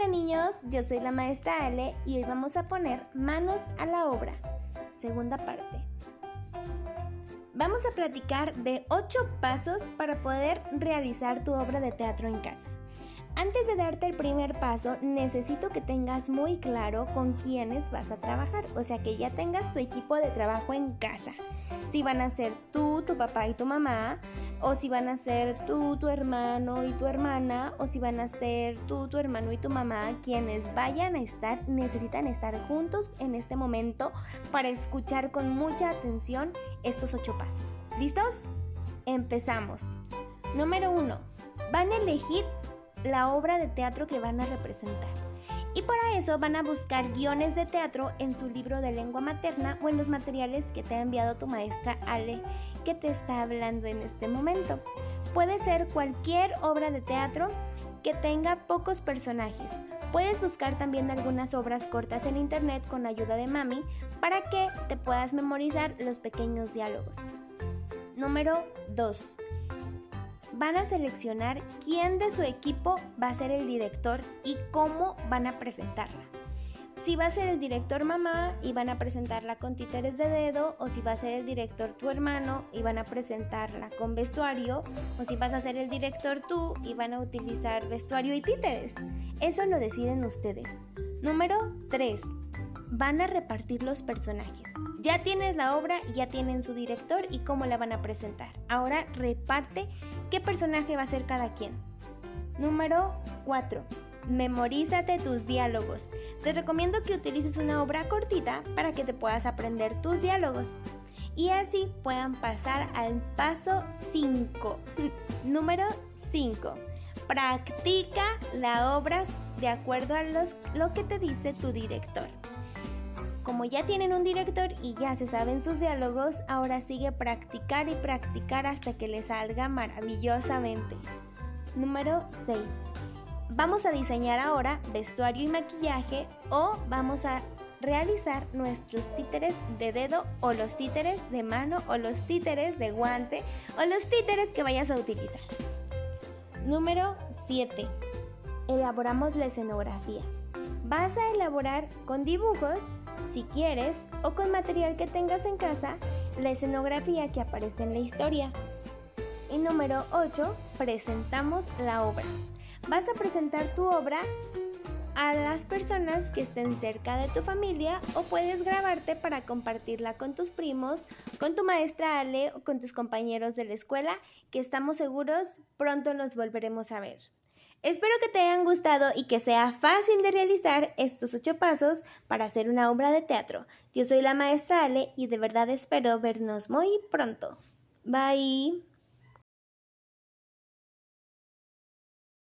Hola niños, yo soy la maestra Ale y hoy vamos a poner manos a la obra. Segunda parte. Vamos a platicar de 8 pasos para poder realizar tu obra de teatro en casa. Antes de darte el primer paso, necesito que tengas muy claro con quiénes vas a trabajar, o sea que ya tengas tu equipo de trabajo en casa. Si van a ser tú, tu papá y tu mamá, o si van a ser tú, tu hermano y tu hermana, o si van a ser tú, tu hermano y tu mamá, quienes vayan a estar, necesitan estar juntos en este momento para escuchar con mucha atención estos ocho pasos. ¿Listos? Empezamos. Número uno. Van a elegir la obra de teatro que van a representar. Y para eso van a buscar guiones de teatro en su libro de lengua materna o en los materiales que te ha enviado tu maestra Ale, que te está hablando en este momento. Puede ser cualquier obra de teatro que tenga pocos personajes. Puedes buscar también algunas obras cortas en internet con ayuda de mami para que te puedas memorizar los pequeños diálogos. Número 2 van a seleccionar quién de su equipo va a ser el director y cómo van a presentarla. Si va a ser el director mamá y van a presentarla con títeres de dedo, o si va a ser el director tu hermano y van a presentarla con vestuario, o si vas a ser el director tú y van a utilizar vestuario y títeres. Eso lo deciden ustedes. Número 3. Van a repartir los personajes. Ya tienes la obra, ya tienen su director y cómo la van a presentar. Ahora reparte qué personaje va a ser cada quien. Número 4. Memorízate tus diálogos. Te recomiendo que utilices una obra cortita para que te puedas aprender tus diálogos. Y así puedan pasar al paso 5. Número 5. Practica la obra de acuerdo a lo que te dice tu director. Como ya tienen un director y ya se saben sus diálogos, ahora sigue practicar y practicar hasta que le salga maravillosamente. Número 6. Vamos a diseñar ahora vestuario y maquillaje o vamos a realizar nuestros títeres de dedo o los títeres de mano o los títeres de guante o los títeres que vayas a utilizar. Número 7. Elaboramos la escenografía. Vas a elaborar con dibujos si quieres, o con material que tengas en casa, la escenografía que aparece en la historia. Y número 8, presentamos la obra. Vas a presentar tu obra a las personas que estén cerca de tu familia o puedes grabarte para compartirla con tus primos, con tu maestra Ale o con tus compañeros de la escuela, que estamos seguros pronto los volveremos a ver. Espero que te hayan gustado y que sea fácil de realizar estos ocho pasos para hacer una obra de teatro. Yo soy la maestra Ale y de verdad espero vernos muy pronto. Bye.